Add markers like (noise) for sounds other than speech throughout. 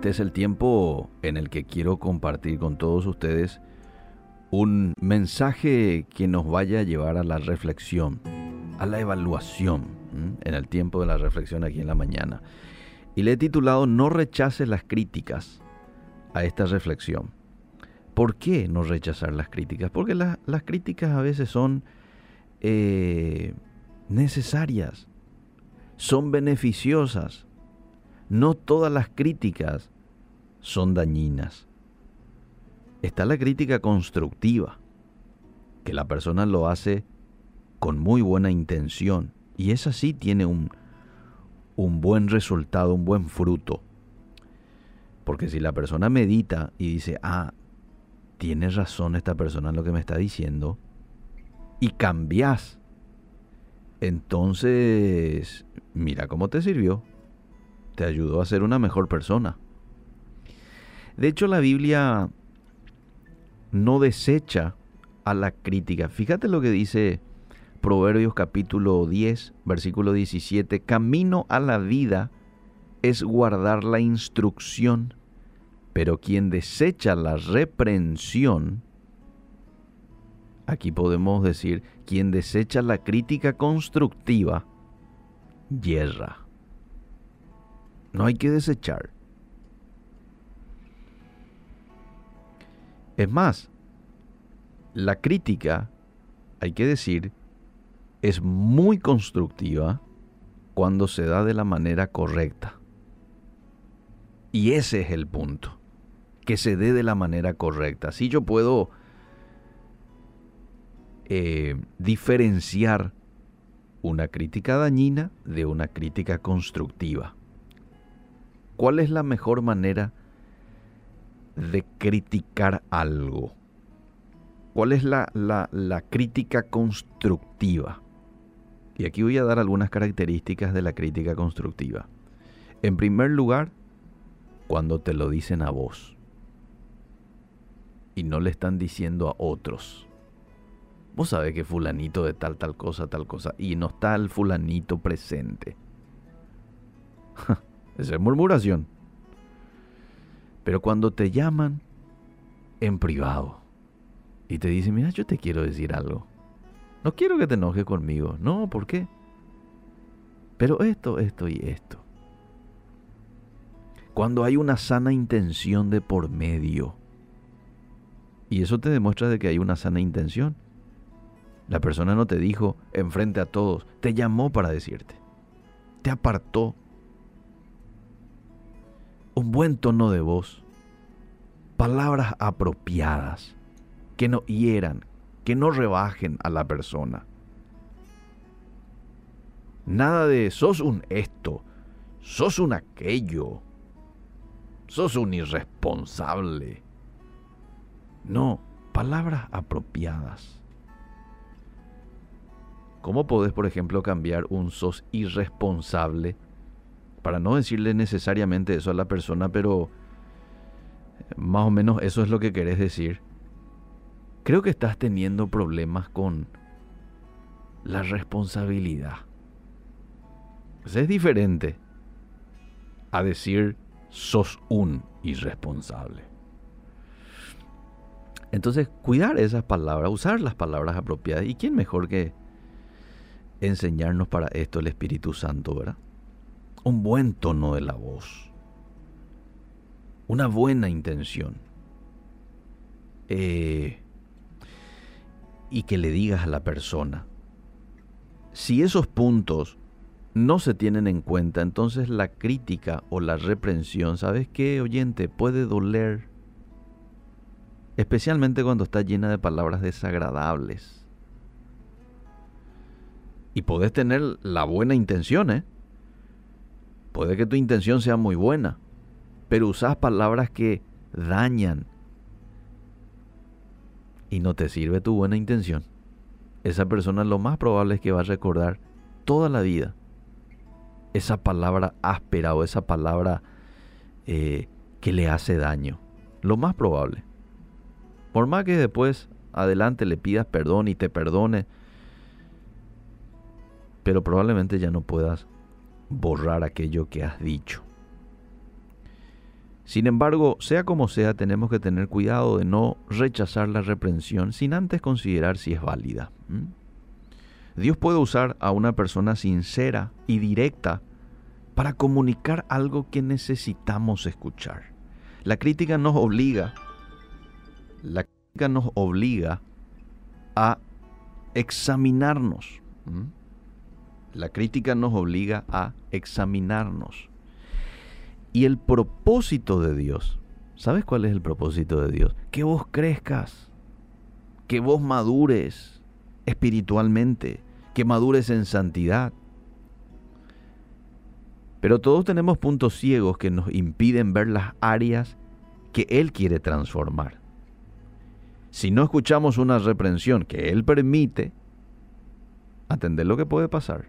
este es el tiempo en el que quiero compartir con todos ustedes un mensaje que nos vaya a llevar a la reflexión, a la evaluación, en el tiempo de la reflexión aquí en la mañana. Y le he titulado No rechaces las críticas a esta reflexión. ¿Por qué no rechazar las críticas? Porque las críticas a veces son eh, necesarias, son beneficiosas. No todas las críticas son dañinas. Está la crítica constructiva, que la persona lo hace con muy buena intención y esa sí tiene un, un buen resultado, un buen fruto. Porque si la persona medita y dice, ah, tiene razón esta persona en lo que me está diciendo, y cambias, entonces, mira cómo te sirvió. Te ayudó a ser una mejor persona. De hecho, la Biblia no desecha a la crítica. Fíjate lo que dice Proverbios capítulo 10, versículo 17. Camino a la vida es guardar la instrucción, pero quien desecha la reprensión, aquí podemos decir, quien desecha la crítica constructiva, yerra. No hay que desechar. Es más, la crítica, hay que decir, es muy constructiva cuando se da de la manera correcta. Y ese es el punto, que se dé de la manera correcta. Si yo puedo eh, diferenciar una crítica dañina de una crítica constructiva. ¿Cuál es la mejor manera de criticar algo? ¿Cuál es la, la, crítica constructiva? Y aquí voy a dar algunas características de la crítica constructiva. En primer lugar, cuando te lo dicen a vos y no le están diciendo a otros. Vos sabés que fulanito de tal, tal cosa, tal cosa, y no está el fulanito presente. (laughs) Esa es murmuración. Pero cuando te llaman en privado y te dicen, mira, yo te quiero decir algo. No quiero que te enojes conmigo. No, ¿por qué? Pero esto, esto y esto. Cuando hay una sana intención de por medio. Y eso te demuestra de que hay una sana intención. La persona no te dijo enfrente a todos, te llamó para decirte. Te apartó un buen tono de voz, palabras apropiadas, que no hieran, que no rebajen a la persona. Nada de sos un esto, sos un aquello, sos un irresponsable. No, palabras apropiadas. ¿Cómo podés, por ejemplo, cambiar un sos irresponsable para no decirle necesariamente eso a la persona, pero más o menos eso es lo que querés decir. Creo que estás teniendo problemas con la responsabilidad. Pues es diferente a decir sos un irresponsable. Entonces, cuidar esas palabras, usar las palabras apropiadas. ¿Y quién mejor que enseñarnos para esto el Espíritu Santo, verdad? Un buen tono de la voz, una buena intención. Eh, y que le digas a la persona, si esos puntos no se tienen en cuenta, entonces la crítica o la reprensión, ¿sabes qué, oyente? Puede doler, especialmente cuando está llena de palabras desagradables. Y podés tener la buena intención, ¿eh? Puede que tu intención sea muy buena, pero usas palabras que dañan y no te sirve tu buena intención. Esa persona lo más probable es que va a recordar toda la vida esa palabra áspera o esa palabra eh, que le hace daño. Lo más probable. Por más que después adelante le pidas perdón y te perdone, pero probablemente ya no puedas borrar aquello que has dicho. Sin embargo, sea como sea, tenemos que tener cuidado de no rechazar la reprensión sin antes considerar si es válida. Dios puede usar a una persona sincera y directa para comunicar algo que necesitamos escuchar. La crítica nos obliga, la crítica nos obliga a examinarnos. La crítica nos obliga a examinarnos. Y el propósito de Dios, ¿sabes cuál es el propósito de Dios? Que vos crezcas, que vos madures espiritualmente, que madures en santidad. Pero todos tenemos puntos ciegos que nos impiden ver las áreas que Él quiere transformar. Si no escuchamos una reprensión que Él permite, atender lo que puede pasar.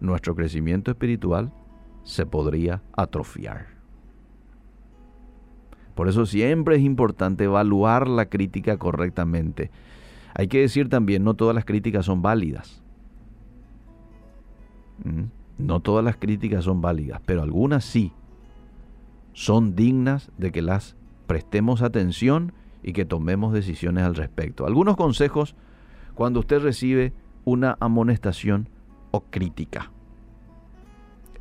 Nuestro crecimiento espiritual se podría atrofiar. Por eso siempre es importante evaluar la crítica correctamente. Hay que decir también, no todas las críticas son válidas. ¿Mm? No todas las críticas son válidas, pero algunas sí. Son dignas de que las prestemos atención y que tomemos decisiones al respecto. Algunos consejos cuando usted recibe una amonestación o crítica.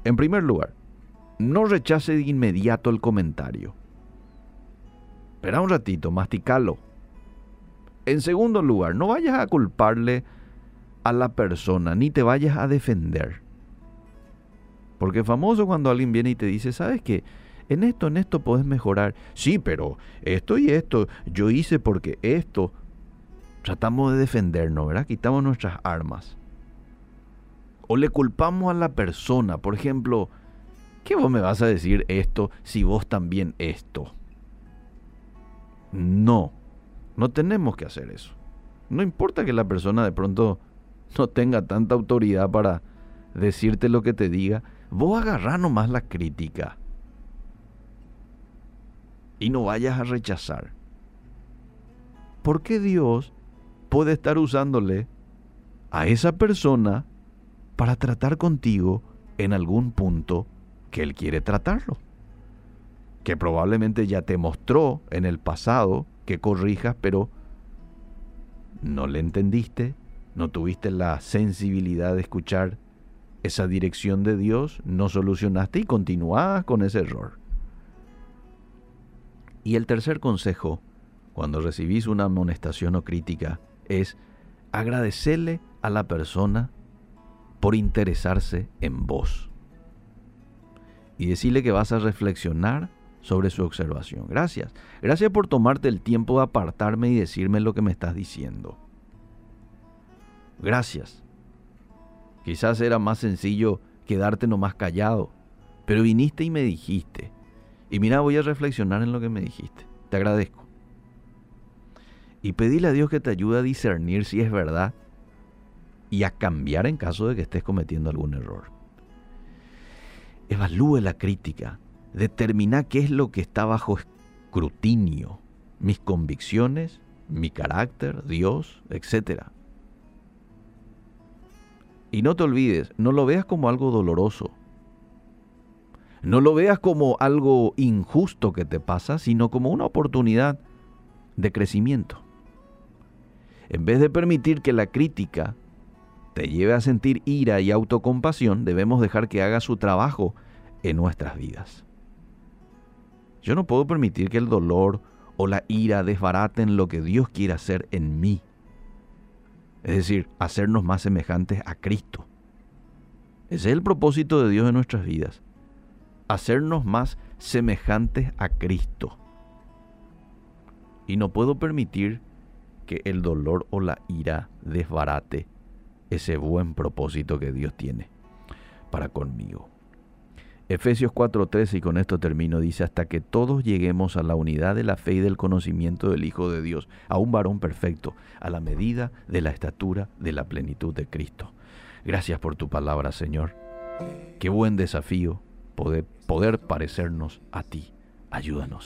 En primer lugar, no rechace de inmediato el comentario. Espera un ratito, masticalo. En segundo lugar, no vayas a culparle a la persona, ni te vayas a defender. Porque es famoso cuando alguien viene y te dice, ¿sabes qué? En esto, en esto puedes mejorar. Sí, pero esto y esto yo hice porque esto. Tratamos de defendernos, ¿verdad? Quitamos nuestras armas o le culpamos a la persona. Por ejemplo, ¿qué vos me vas a decir esto si vos también esto? No, no tenemos que hacer eso. No importa que la persona de pronto no tenga tanta autoridad para decirte lo que te diga, vos agarrá nomás la crítica y no vayas a rechazar. Porque Dios puede estar usándole a esa persona para tratar contigo en algún punto que Él quiere tratarlo. Que probablemente ya te mostró en el pasado que corrijas, pero no le entendiste, no tuviste la sensibilidad de escuchar esa dirección de Dios, no solucionaste y continuabas con ese error. Y el tercer consejo, cuando recibís una amonestación o crítica, es agradecerle a la persona por interesarse en vos. Y decirle que vas a reflexionar sobre su observación. Gracias. Gracias por tomarte el tiempo de apartarme y decirme lo que me estás diciendo. Gracias. Quizás era más sencillo quedarte nomás callado, pero viniste y me dijiste. Y mira, voy a reflexionar en lo que me dijiste. Te agradezco. Y pedile a Dios que te ayude a discernir si es verdad y a cambiar en caso de que estés cometiendo algún error. Evalúe la crítica, determina qué es lo que está bajo escrutinio, mis convicciones, mi carácter, Dios, etc. Y no te olvides, no lo veas como algo doloroso. No lo veas como algo injusto que te pasa, sino como una oportunidad de crecimiento. En vez de permitir que la crítica te lleve a sentir ira y autocompasión, debemos dejar que haga su trabajo en nuestras vidas. Yo no puedo permitir que el dolor o la ira desbaraten lo que Dios quiere hacer en mí. Es decir, hacernos más semejantes a Cristo. Ese es el propósito de Dios en nuestras vidas. Hacernos más semejantes a Cristo. Y no puedo permitir que el dolor o la ira desbarate ese buen propósito que Dios tiene para conmigo. Efesios 4:13, y con esto termino, dice, hasta que todos lleguemos a la unidad de la fe y del conocimiento del Hijo de Dios, a un varón perfecto, a la medida de la estatura de la plenitud de Cristo. Gracias por tu palabra, Señor. Qué buen desafío poder, poder parecernos a ti. Ayúdanos.